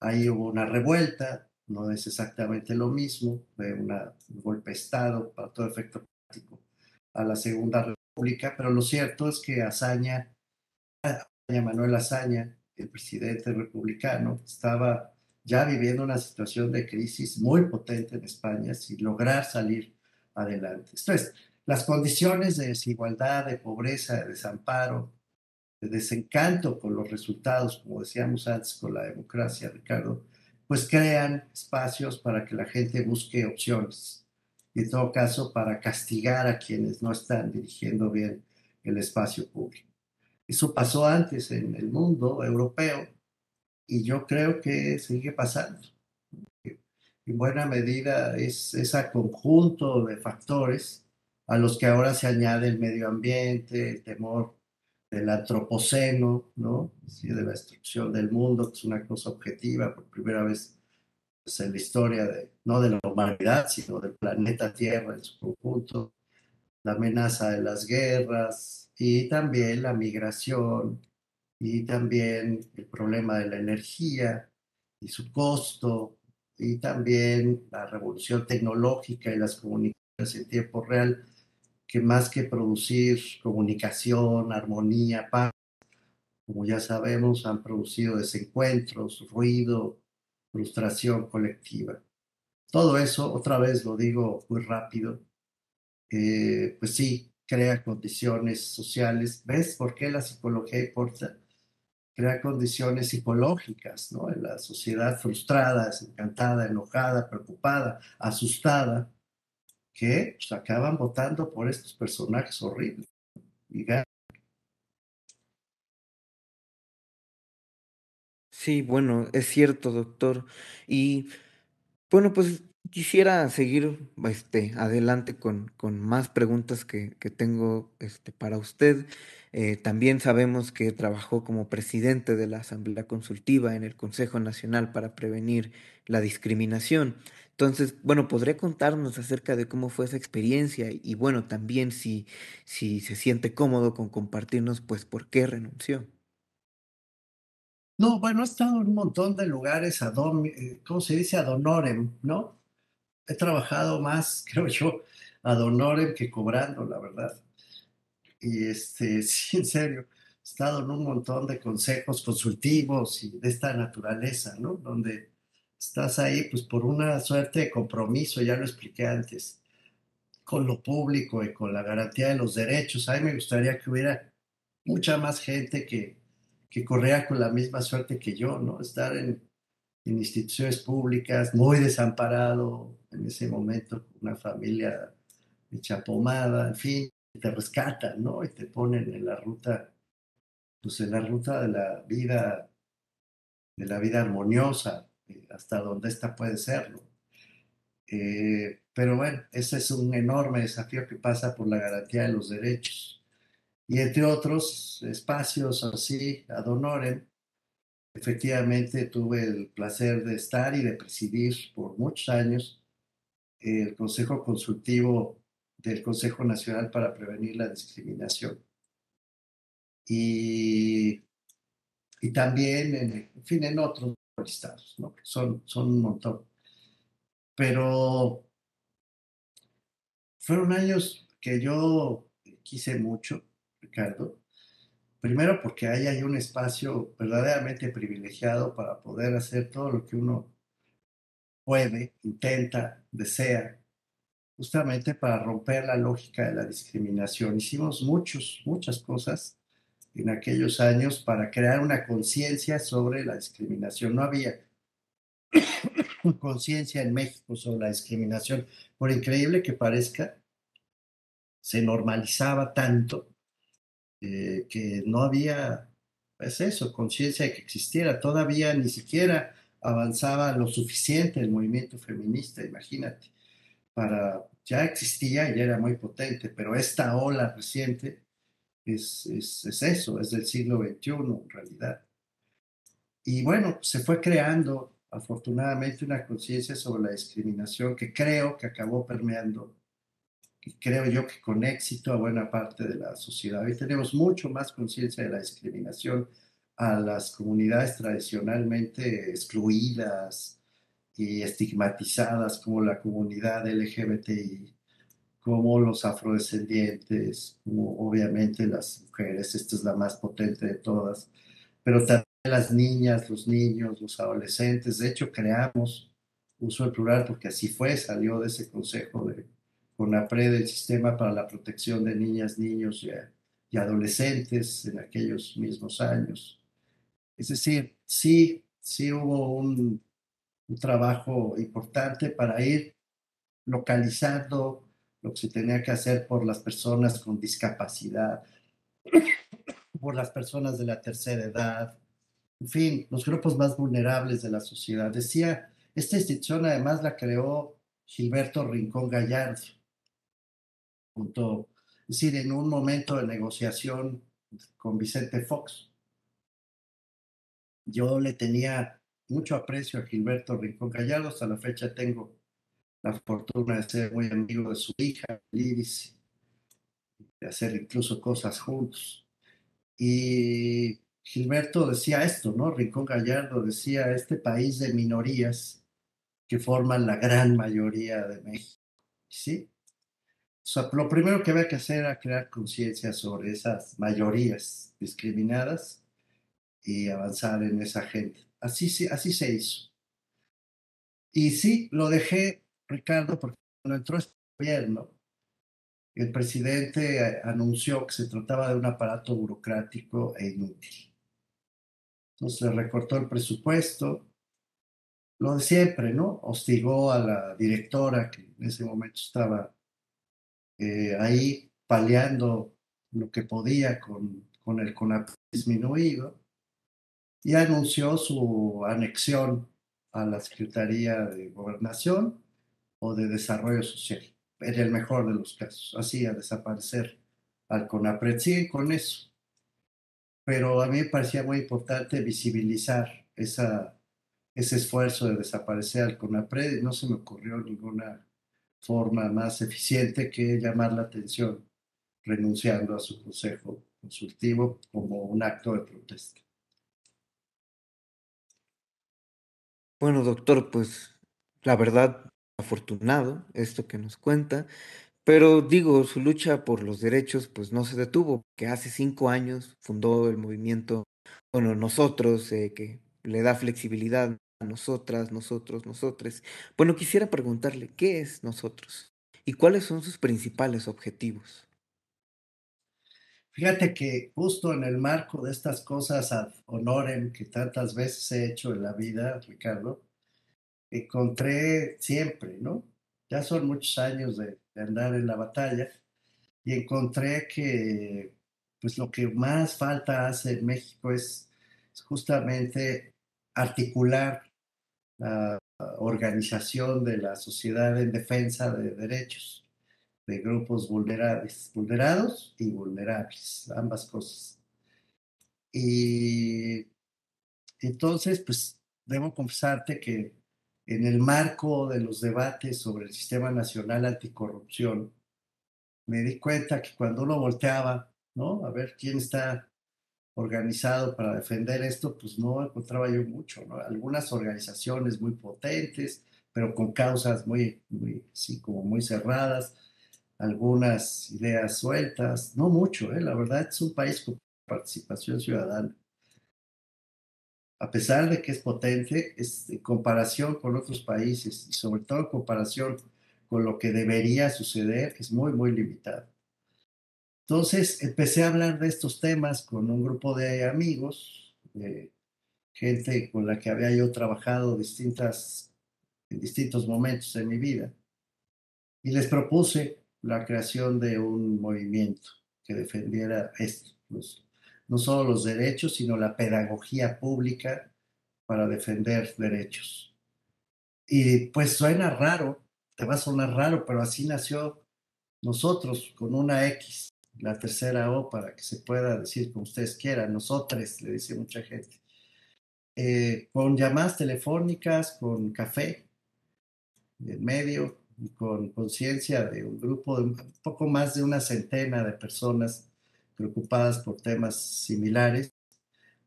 Ahí hubo una revuelta, no es exactamente lo mismo, de un golpe de Estado para todo efecto práctico a la Segunda República, pero lo cierto es que Azaña, Manuel Azaña, el presidente republicano, estaba ya viviendo una situación de crisis muy potente en España sin lograr salir adelante. Entonces, las condiciones de desigualdad, de pobreza, de desamparo, de desencanto con los resultados, como decíamos antes con la democracia, Ricardo, pues crean espacios para que la gente busque opciones y en todo caso para castigar a quienes no están dirigiendo bien el espacio público. Eso pasó antes en el mundo europeo y yo creo que sigue pasando. En buena medida es ese conjunto de factores a los que ahora se añade el medio ambiente, el temor del antropoceno, ¿no? de la destrucción del mundo, que es una cosa objetiva por primera vez pues, en la historia, de, no de la humanidad, sino del planeta Tierra en su conjunto, la amenaza de las guerras y también la migración y también el problema de la energía y su costo y también la revolución tecnológica y las comunicaciones en tiempo real que más que producir comunicación, armonía, paz, como ya sabemos, han producido desencuentros, ruido, frustración colectiva. Todo eso, otra vez lo digo muy rápido, eh, pues sí, crea condiciones sociales. ¿Ves por qué la psicología importa? Crea condiciones psicológicas, ¿no? En la sociedad frustrada, desencantada, enojada, preocupada, asustada, que pues, acaban votando por estos personajes horribles. Sí, bueno, es cierto, doctor. Y bueno, pues quisiera seguir este, adelante con, con más preguntas que, que tengo este, para usted. Eh, también sabemos que trabajó como presidente de la Asamblea Consultiva en el Consejo Nacional para Prevenir la Discriminación. Entonces, bueno, ¿podría contarnos acerca de cómo fue esa experiencia? Y bueno, también si, si se siente cómodo con compartirnos, pues, por qué renunció. No, bueno, he estado en un montón de lugares, eh, ¿cómo se dice? Ad honorem, ¿no? He trabajado más, [LAUGHS] creo yo, ad honorem que cobrando, la verdad. Y este, [LAUGHS] sí, en serio, he estado en un montón de consejos consultivos y de esta naturaleza, ¿no? Donde estás ahí pues por una suerte de compromiso, ya lo expliqué antes, con lo público y con la garantía de los derechos. A mí me gustaría que hubiera mucha más gente que, que corría con la misma suerte que yo, ¿no? Estar en, en instituciones públicas, muy desamparado en ese momento, una familia hecha pomada, en fin, te rescatan, ¿no? Y te ponen en la ruta, pues en la ruta de la vida, de la vida armoniosa, hasta donde esta puede serlo. Eh, pero bueno, ese es un enorme desafío que pasa por la garantía de los derechos. Y entre otros espacios así, ad honorem, efectivamente tuve el placer de estar y de presidir por muchos años el Consejo Consultivo del Consejo Nacional para Prevenir la Discriminación. Y, y también, en, en fin, en otros listados, ¿no? Son, son un montón. Pero fueron años que yo quise mucho, Ricardo. Primero porque ahí hay un espacio verdaderamente privilegiado para poder hacer todo lo que uno puede, intenta, desea, justamente para romper la lógica de la discriminación. Hicimos muchos, muchas cosas en aquellos años para crear una conciencia sobre la discriminación. No había, [COUGHS] conciencia en México sobre la discriminación. Por increíble que parezca, se normalizaba tanto eh, que no había, pues eso, conciencia de que existiera. Todavía ni siquiera avanzaba lo suficiente el movimiento feminista, imagínate. Para, ya existía y era muy potente, pero esta ola reciente es, es, es eso, es del siglo XXI en realidad. Y bueno, se fue creando afortunadamente una conciencia sobre la discriminación que creo que acabó permeando y creo yo que con éxito a buena parte de la sociedad. Hoy tenemos mucho más conciencia de la discriminación a las comunidades tradicionalmente excluidas y estigmatizadas como la comunidad LGBTI, como los afrodescendientes, como obviamente las mujeres, esta es la más potente de todas, pero también las niñas, los niños, los adolescentes. De hecho, creamos, uso el plural porque así fue, salió de ese consejo de CONAPRE del Sistema para la Protección de Niñas, Niños y, y Adolescentes en aquellos mismos años. Es decir, sí, sí hubo un, un trabajo importante para ir localizando lo que se tenía que hacer por las personas con discapacidad, por las personas de la tercera edad, en fin, los grupos más vulnerables de la sociedad. Decía, esta institución además la creó Gilberto Rincón Gallardo, junto, es decir, en un momento de negociación con Vicente Fox. Yo le tenía mucho aprecio a Gilberto Rincón Gallardo, hasta la fecha tengo la fortuna de ser muy amigo de su hija, Liris, de hacer incluso cosas juntos. Y Gilberto decía esto, ¿no? Rincón Gallardo decía, este país de minorías que forman la gran mayoría de México. ¿Sí? Lo primero que había que hacer era crear conciencia sobre esas mayorías discriminadas y avanzar en esa gente. Así, así se hizo. Y sí, lo dejé, Ricardo, porque cuando entró este gobierno, el presidente anunció que se trataba de un aparato burocrático e inútil. Entonces recortó el presupuesto, lo de siempre, ¿no? Hostigó a la directora que en ese momento estaba eh, ahí paliando lo que podía con, con el CONAP disminuido y anunció su anexión a la Secretaría de Gobernación o de Desarrollo Social, en el mejor de los casos, así a desaparecer al CONAPRED. Siguen con eso pero a mí me parecía muy importante visibilizar esa, ese esfuerzo de desaparecer al CONAPRED y no se me ocurrió ninguna forma más eficiente que llamar la atención renunciando a su consejo consultivo como un acto de protesta. Bueno, doctor, pues la verdad, afortunado esto que nos cuenta. Pero digo, su lucha por los derechos pues no se detuvo, que hace cinco años fundó el movimiento, bueno, nosotros, eh, que le da flexibilidad a nosotras, nosotros, nosotres. Bueno, quisiera preguntarle, ¿qué es nosotros? ¿Y cuáles son sus principales objetivos? Fíjate que justo en el marco de estas cosas ad honorem que tantas veces he hecho en la vida, Ricardo, encontré siempre, ¿no? Ya son muchos años de, andar en la batalla y encontré que pues lo que más falta hace en México es, justamente articular la organización de la sociedad en defensa de derechos de grupos vulnerables, vulnerados y vulnerables, ambas cosas. Y entonces, pues debo confesarte que en el marco de los debates sobre el Sistema Nacional Anticorrupción, me di cuenta que cuando uno volteaba, ¿no? A ver quién está organizado para defender esto, pues no encontraba yo mucho, ¿no? Algunas organizaciones muy potentes, pero con causas muy, muy, sí, como muy cerradas, algunas ideas sueltas, no mucho, ¿eh? La verdad es un país con participación ciudadana a pesar de que es potente, es en comparación con otros países y sobre todo en comparación con lo que debería suceder, es muy, muy limitado. Entonces empecé a hablar de estos temas con un grupo de amigos, gente con la que había yo trabajado distintas en distintos momentos de mi vida. Y les propuse la creación de un movimiento que defendiera esto, no solo los derechos, sino la pedagogía pública para defender derechos. Y pues suena raro, te va a sonar raro, pero así nació nosotros con una X, la tercera O, para que se pueda decir como ustedes quieran, nosotros, le dice mucha gente. Eh, con llamadas telefónicas, con café en medio, con conciencia de un grupo de un poco más de una centena de personas preocupadas por temas similares,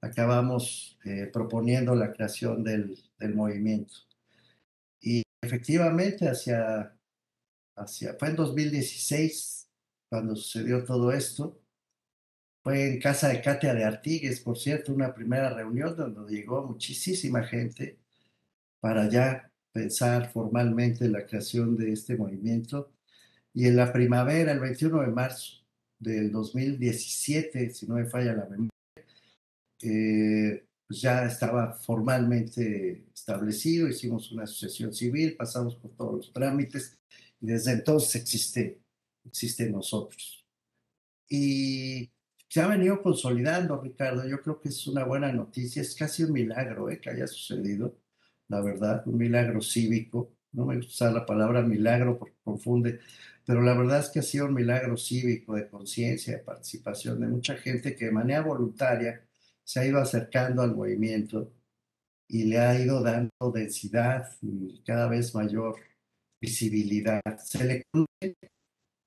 acabamos eh, proponiendo la creación del, movimiento. Y efectivamente, hacia, hacia, fue en 2016 cuando sucedió todo esto. Fue en casa de Katia de Artigues, por cierto, una primera reunión donde llegó muchísima gente para ya pensar formalmente la creación de este movimiento. Y en la primavera, el 21 de marzo del 2017, si no me falla la memoria, eh, pues ya estaba formalmente establecido, hicimos una asociación civil, pasamos por todos los trámites y desde entonces existe, existe nosotros. Y se ha venido consolidando, Ricardo, yo creo que es una buena noticia, es casi un milagro eh, que haya sucedido la verdad, un milagro cívico. No me gusta usar la palabra milagro porque confunde, pero la verdad es que ha sido un milagro cívico de conciencia, de participación de mucha gente que de manera voluntaria se ha ido acercando al movimiento y le ha ido dando densidad y cada vez mayor visibilidad. Se le conoce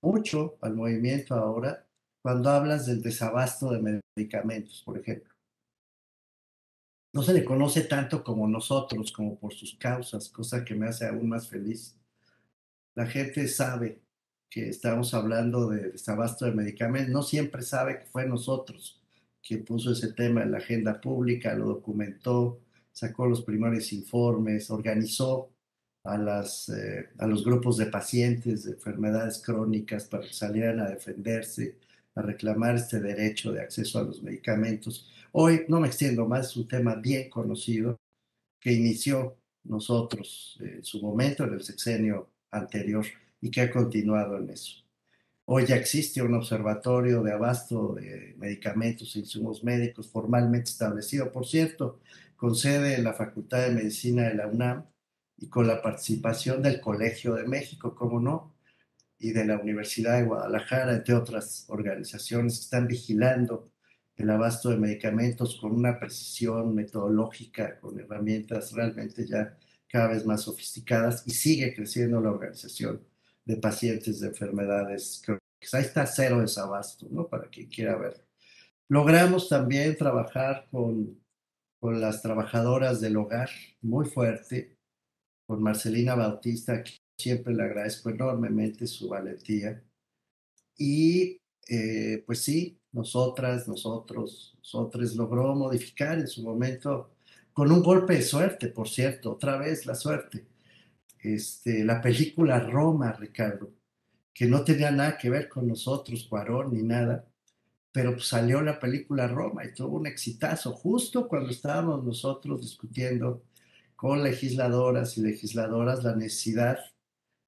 mucho al movimiento ahora cuando hablas del desabasto de medicamentos, por ejemplo no se le conoce tanto como nosotros, como por sus causas, cosa que me hace aún más feliz. La gente sabe que estamos hablando de desabasto de medicamentos, no siempre sabe que fue nosotros quien puso ese tema en la agenda pública, lo documentó, sacó los primeros informes, organizó a, las, eh, a los grupos de pacientes de enfermedades crónicas para que salieran a defenderse, a reclamar este derecho de acceso a los medicamentos. Hoy no me extiendo más, es un tema bien conocido que inició nosotros en su momento, en el sexenio anterior, y que ha continuado en eso. Hoy ya existe un observatorio de abasto de medicamentos e insumos médicos formalmente establecido, por cierto, con sede en la Facultad de Medicina de la UNAM y con la participación del Colegio de México, como no, y de la Universidad de Guadalajara, entre otras organizaciones que están vigilando el abasto de medicamentos con una precisión metodológica, con herramientas realmente ya cada vez más sofisticadas y sigue creciendo la organización de pacientes de enfermedades crónicas. Ahí está cero desabasto, ¿no? Para quien quiera ver. Logramos también trabajar con, con las trabajadoras del hogar muy fuerte, con Marcelina Bautista, que siempre le agradezco enormemente su valentía. Y eh, pues sí, nosotras, nosotros, nosotros logró modificar en su momento con un golpe de suerte, por cierto, otra vez la suerte. Este, la película Roma, Ricardo, que no tenía nada que ver con nosotros, Cuarón, ni nada, pero pues salió la película Roma y tuvo un exitazo justo cuando estábamos nosotros discutiendo con legisladoras y legisladoras la necesidad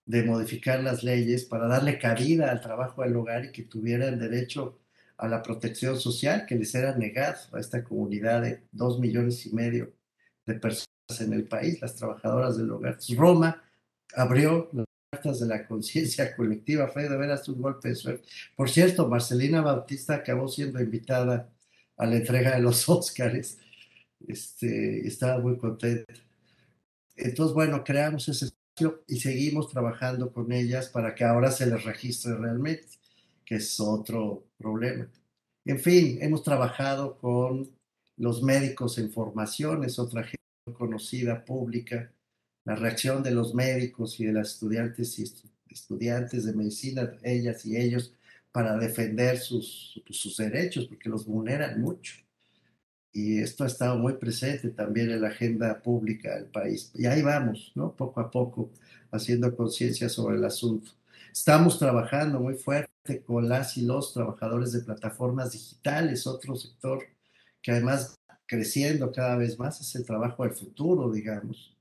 de modificar las leyes para darle cabida al trabajo del hogar y que tuvieran derecho a la protección social que les era negado a esta comunidad de dos millones y medio de personas en el país, las trabajadoras del hogar. Roma abrió las puertas de la conciencia colectiva, fue de veras un golpe de suerte. Por cierto, Marcelina Bautista acabó siendo invitada a la entrega de los [LAUGHS] Óscares, este, estaba muy contenta. Entonces, bueno, creamos ese espacio y seguimos trabajando con ellas para que ahora se les registre realmente que es otro problema. En fin, hemos trabajado con los médicos en formación, es otra gente conocida, pública, la reacción de los médicos y de las estudiantes y estudiantes de medicina, ellas y ellos, para defender sus, sus derechos, porque los vulneran mucho. Y esto ha estado muy presente también en la agenda pública del país. Y ahí vamos, ¿no? Poco a poco, haciendo conciencia sobre el asunto. Estamos trabajando muy fuerte con las y los trabajadores de plataformas digitales, otro sector que además creciendo cada vez más es el trabajo del futuro, digamos.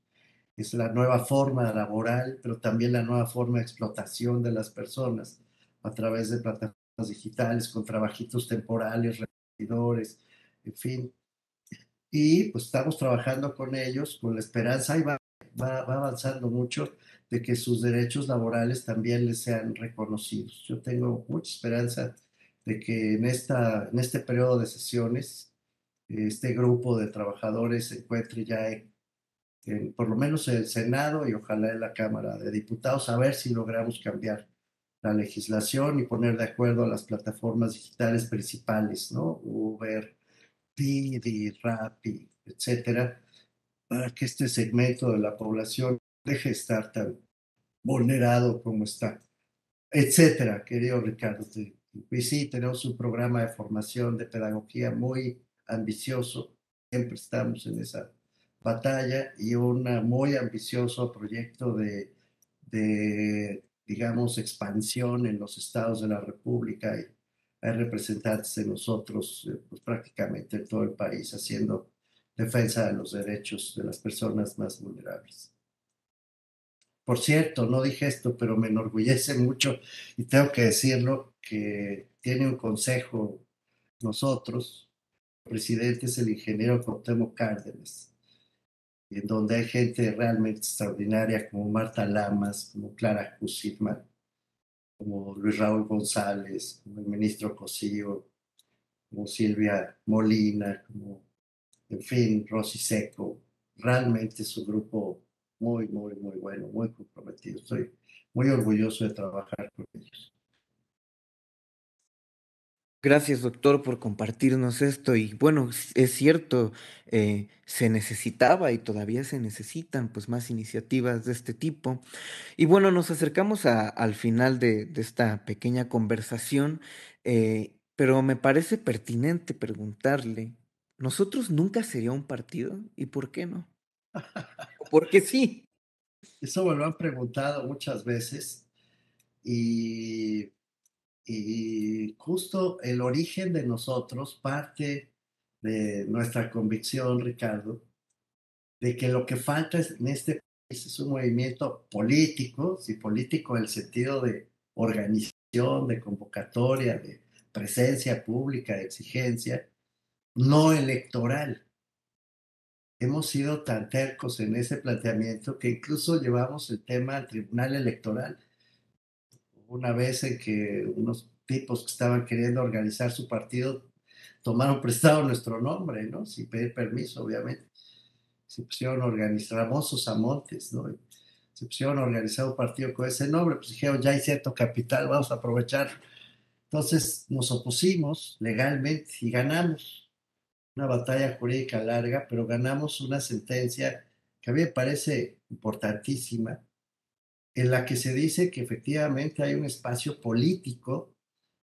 Es la nueva forma laboral, pero también la nueva forma de explotación de las personas a través de plataformas digitales con trabajitos temporales, repetidores, en fin. Y pues estamos trabajando con ellos con la esperanza y va, va, va avanzando mucho de que sus derechos laborales también les sean reconocidos. Yo tengo mucha esperanza de que en, esta, en este periodo de sesiones este grupo de trabajadores encuentre ya por lo menos en el Senado y ojalá en la Cámara de Diputados, a ver si logramos cambiar la legislación y poner de acuerdo a las plataformas digitales principales, ¿no? Uber, Didi, Rappi, etcétera, para que este segmento de la población deje de estar tan vulnerado como está, etcétera, querido Ricardo. Y sí, tenemos un programa de formación de pedagogía muy ambicioso, siempre estamos en esa batalla y un muy ambicioso proyecto de, de, digamos, expansión en los estados de la República y hay representantes de nosotros pues, prácticamente en todo el país haciendo defensa de los derechos de las personas más vulnerables. Por cierto, no dije esto, pero me enorgullece mucho y tengo que decirlo, que tiene un consejo nosotros, el presidente es el ingeniero Cuauhtémoc Cárdenas, en donde hay gente realmente extraordinaria como Marta Lamas, como Clara Cusilman, como Luis Raúl González, como el ministro Cosío, como Silvia Molina, como, en fin, Rosy Seco. Realmente es un grupo muy, muy, muy bueno, muy comprometido. Estoy muy orgulloso de trabajar con ellos. Gracias, doctor, por compartirnos esto. Y bueno, es cierto, eh, se necesitaba y todavía se necesitan pues más iniciativas de este tipo. Y bueno, nos acercamos a, al final de, de, esta pequeña conversación, eh, pero me parece pertinente preguntarle, ¿nosotros nunca sería un partido? ¿Y por qué no? Porque sí. Eso me lo han preguntado muchas veces y y justo el origen de nosotros parte de nuestra convicción, Ricardo, de que lo que falta en este país es un movimiento político, sí, político en el sentido de organización, de convocatoria, de presencia pública, de exigencia, no electoral. Hemos sido tan tercos en ese planteamiento que incluso llevamos el tema al Tribunal Electoral una vez en que unos tipos que estaban queriendo organizar su partido tomaron prestado nuestro nombre, ¿no? Sin pedir permiso, obviamente. Se pusieron a organizar, Ramosos Amontes, ¿no? Se pusieron a organizar un partido con ese nombre, pues dijeron, ya hay cierto capital, vamos a aprovechar. Entonces nos opusimos legalmente y ganamos una batalla jurídica larga, pero ganamos una sentencia que a mí me parece importantísima, en la que se dice que efectivamente hay un espacio político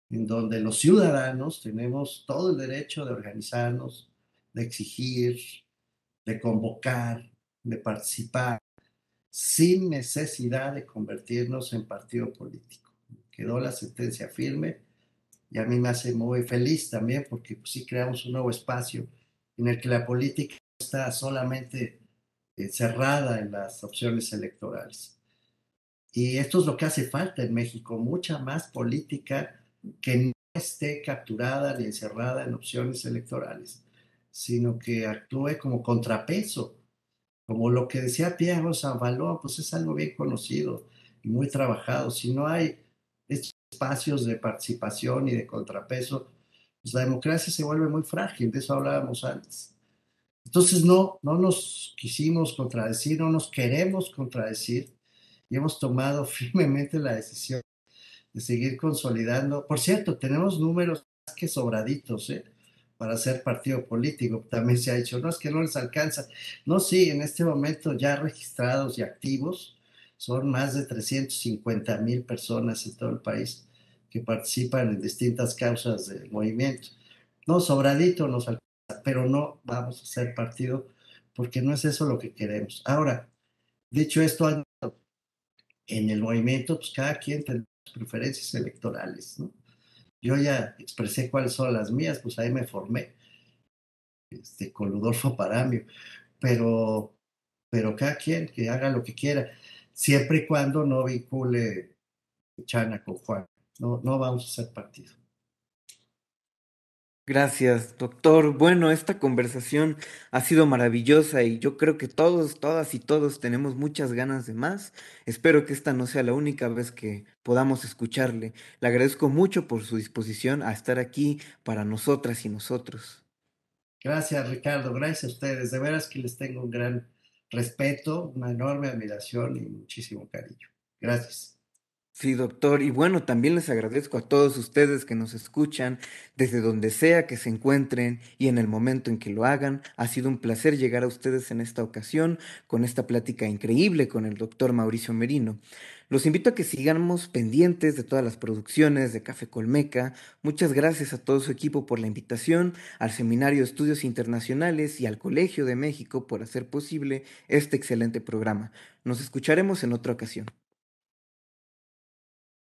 en donde los ciudadanos tenemos todo el derecho de organizarnos, de exigir, de convocar, de participar, sin necesidad de convertirnos en partido político. Quedó la sentencia firme y a mí me hace muy feliz también porque pues, sí creamos un nuevo espacio en el que la política está solamente encerrada en las opciones electorales. Y esto es lo que hace falta en México, mucha más política que no esté capturada ni encerrada en opciones electorales, sino que actúe como contrapeso, como lo que decía Pierre Saint-Valois, pues es algo bien conocido y muy trabajado. Si no hay espacios de participación y de contrapeso, pues la democracia se vuelve muy frágil, de eso hablábamos antes. Entonces no, no nos quisimos contradecir, no nos queremos contradecir, y hemos tomado [LAUGHS] firmemente la decisión de seguir consolidando. Por cierto, tenemos números más que sobraditos, ¿eh? Para ser partido político. También se ha dicho, no, es que no les alcanza. No, sí, en este momento ya registrados y activos son más de 350 mil personas en todo el país que participan en distintas causas del movimiento. No, sobradito nos alcanza, pero no vamos a ser partido porque no es eso lo que queremos. Ahora, dicho esto, en el movimiento, pues cada quien tiene sus preferencias electorales, ¿no? Yo ya expresé cuáles son las mías, pues ahí me formé este, con Ludolfo Paramio, pero, pero cada quien que haga lo que quiera, siempre y cuando no vincule Chana con Juan. No, no vamos a hacer partido. Gracias, doctor. Bueno, esta conversación ha sido maravillosa y yo creo que todos, todas y todos tenemos muchas ganas de más. Espero que esta no sea la única vez que podamos escucharle. Le agradezco mucho por su disposición a estar aquí para nosotras y nosotros. Gracias, Ricardo. Gracias a ustedes. De veras que les tengo un gran respeto, una enorme admiración y muchísimo cariño. Gracias. Sí, doctor. Y bueno, también les agradezco a todos ustedes que nos escuchan desde donde sea que se encuentren y en el momento en que lo hagan. Ha sido un placer llegar a ustedes en esta ocasión con esta plática increíble con el doctor Mauricio Merino. Los invito a que sigamos pendientes de todas las producciones de Café Colmeca. Muchas gracias a todo su equipo por la invitación, al Seminario de Estudios Internacionales y al Colegio de México por hacer posible este excelente programa. Nos escucharemos en otra ocasión.